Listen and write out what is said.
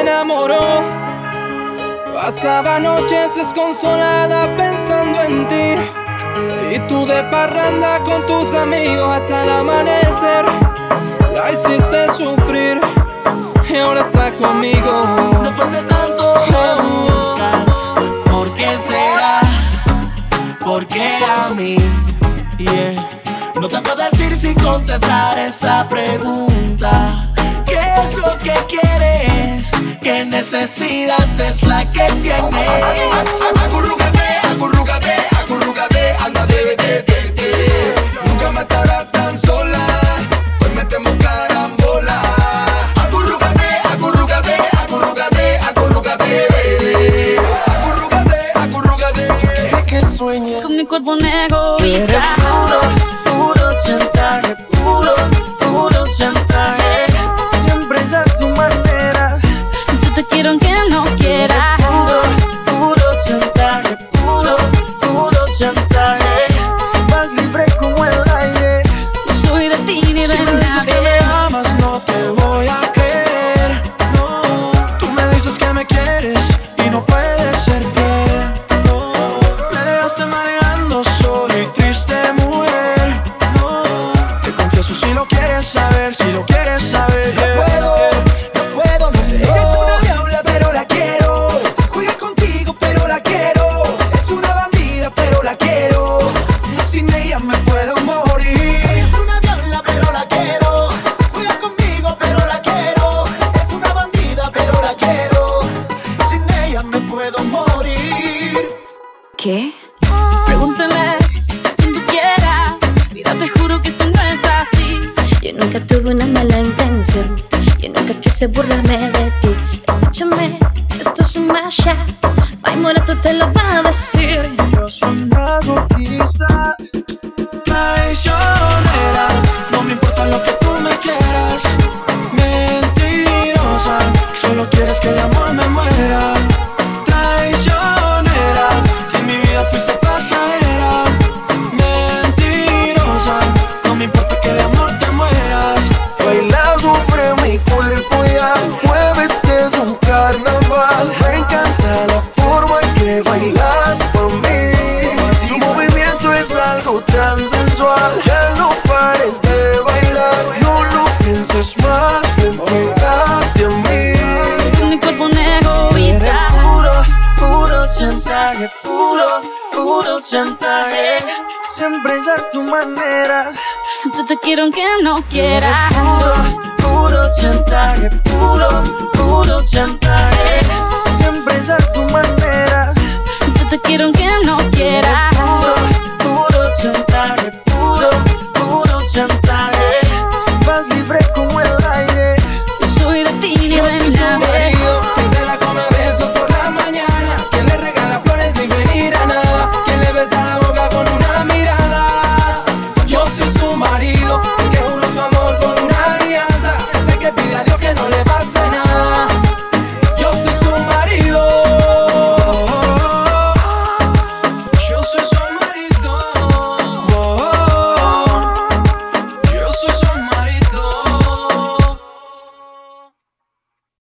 enamoró. Pasaba noches desconsolada pensando en ti. Y tú de parranda con tus amigos hasta el amanecer. La hiciste sufrir y ahora está conmigo. Después de tanto me buscas, ¿por qué será? ¿Por qué a mí? No te puedo decir sin contestar esa pregunta. ¿Qué necesidad es la que tienes? Acurrúcate, acurrúcate, acurrúcate, anda, de, de, de, Nunca me estarás tan sola, pues metemos carambola. Acurrúcate, acurrúcate, acurrúcate, acurrúcate, baby. Acurrúcate, acurrúcate. Sé que sueñas con mi cuerpo negro. Puro, puro chantaje, amas, no ¿Qué? Pregúntale a quien tú quieras. Mira, te juro que eso no es así. Yo nunca tuve una mala intención. Yo nunca quise burlarme de ti. Escúchame, esto es un mashup. My Morato te lo va a decir. Yo soy masoquista, puro chantaje. Siempre es a tu manera. Yo te quiero aunque no quiera. Puro, puro chantaje, puro, puro chantaje. Siempre es a tu manera. Yo te quiero aunque.